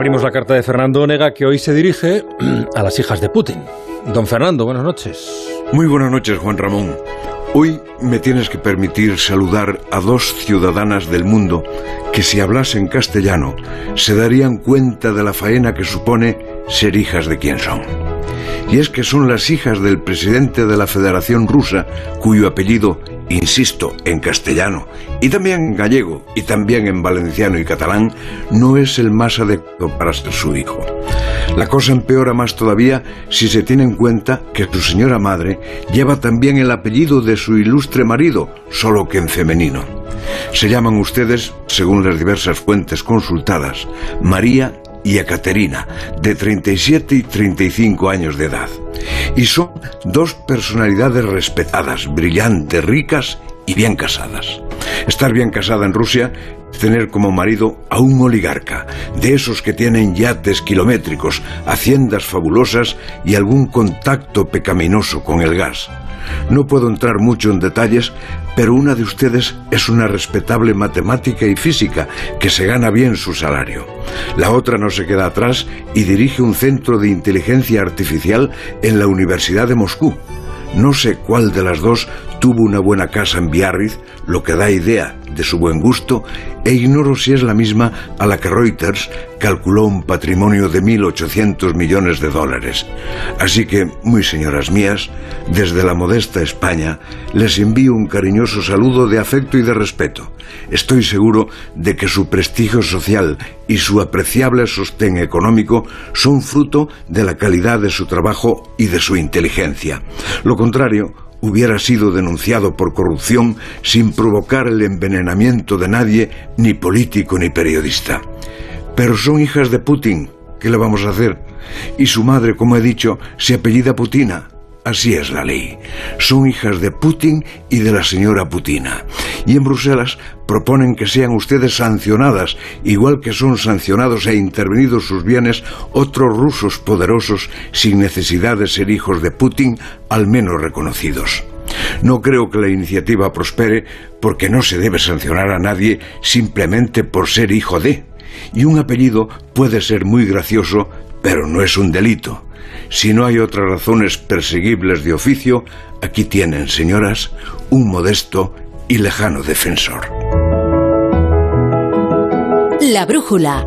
Abrimos la carta de Fernando Onega que hoy se dirige a las hijas de Putin. Don Fernando, buenas noches. Muy buenas noches, Juan Ramón. Hoy me tienes que permitir saludar a dos ciudadanas del mundo que si hablasen castellano se darían cuenta de la faena que supone ser hijas de quien son. Y es que son las hijas del presidente de la Federación Rusa, cuyo apellido, insisto, en castellano, y también en gallego, y también en valenciano y catalán, no es el más adecuado para ser su hijo. La cosa empeora más todavía si se tiene en cuenta que su señora madre lleva también el apellido de su ilustre marido, solo que en femenino. Se llaman ustedes, según las diversas fuentes consultadas, María y Ekaterina, de 37 y 35 años de edad. Y son dos personalidades respetadas, brillantes, ricas y bien casadas. Estar bien casada en Rusia tener como marido a un oligarca, de esos que tienen yates kilométricos, haciendas fabulosas y algún contacto pecaminoso con el gas. No puedo entrar mucho en detalles, pero una de ustedes es una respetable matemática y física que se gana bien su salario. La otra no se queda atrás y dirige un centro de inteligencia artificial en la Universidad de Moscú. No sé cuál de las dos tuvo una buena casa en Biarritz, lo que da idea de su buen gusto, e ignoro si es la misma a la que Reuters calculó un patrimonio de 1.800 millones de dólares. Así que, muy señoras mías, desde la modesta España, les envío un cariñoso saludo de afecto y de respeto. Estoy seguro de que su prestigio social y su apreciable sostén económico son fruto de la calidad de su trabajo y de su inteligencia. Lo contrario, hubiera sido denunciado por corrupción sin provocar el envenenamiento de nadie, ni político ni periodista. Pero son hijas de Putin, ¿qué le vamos a hacer? Y su madre, como he dicho, se apellida Putina. Así es la ley. Son hijas de Putin y de la señora Putina. Y en Bruselas proponen que sean ustedes sancionadas, igual que son sancionados e intervenidos sus bienes otros rusos poderosos sin necesidad de ser hijos de Putin, al menos reconocidos. No creo que la iniciativa prospere porque no se debe sancionar a nadie simplemente por ser hijo de. Y un apellido puede ser muy gracioso, pero no es un delito. Si no hay otras razones perseguibles de oficio, aquí tienen, señoras, un modesto y lejano defensor. La brújula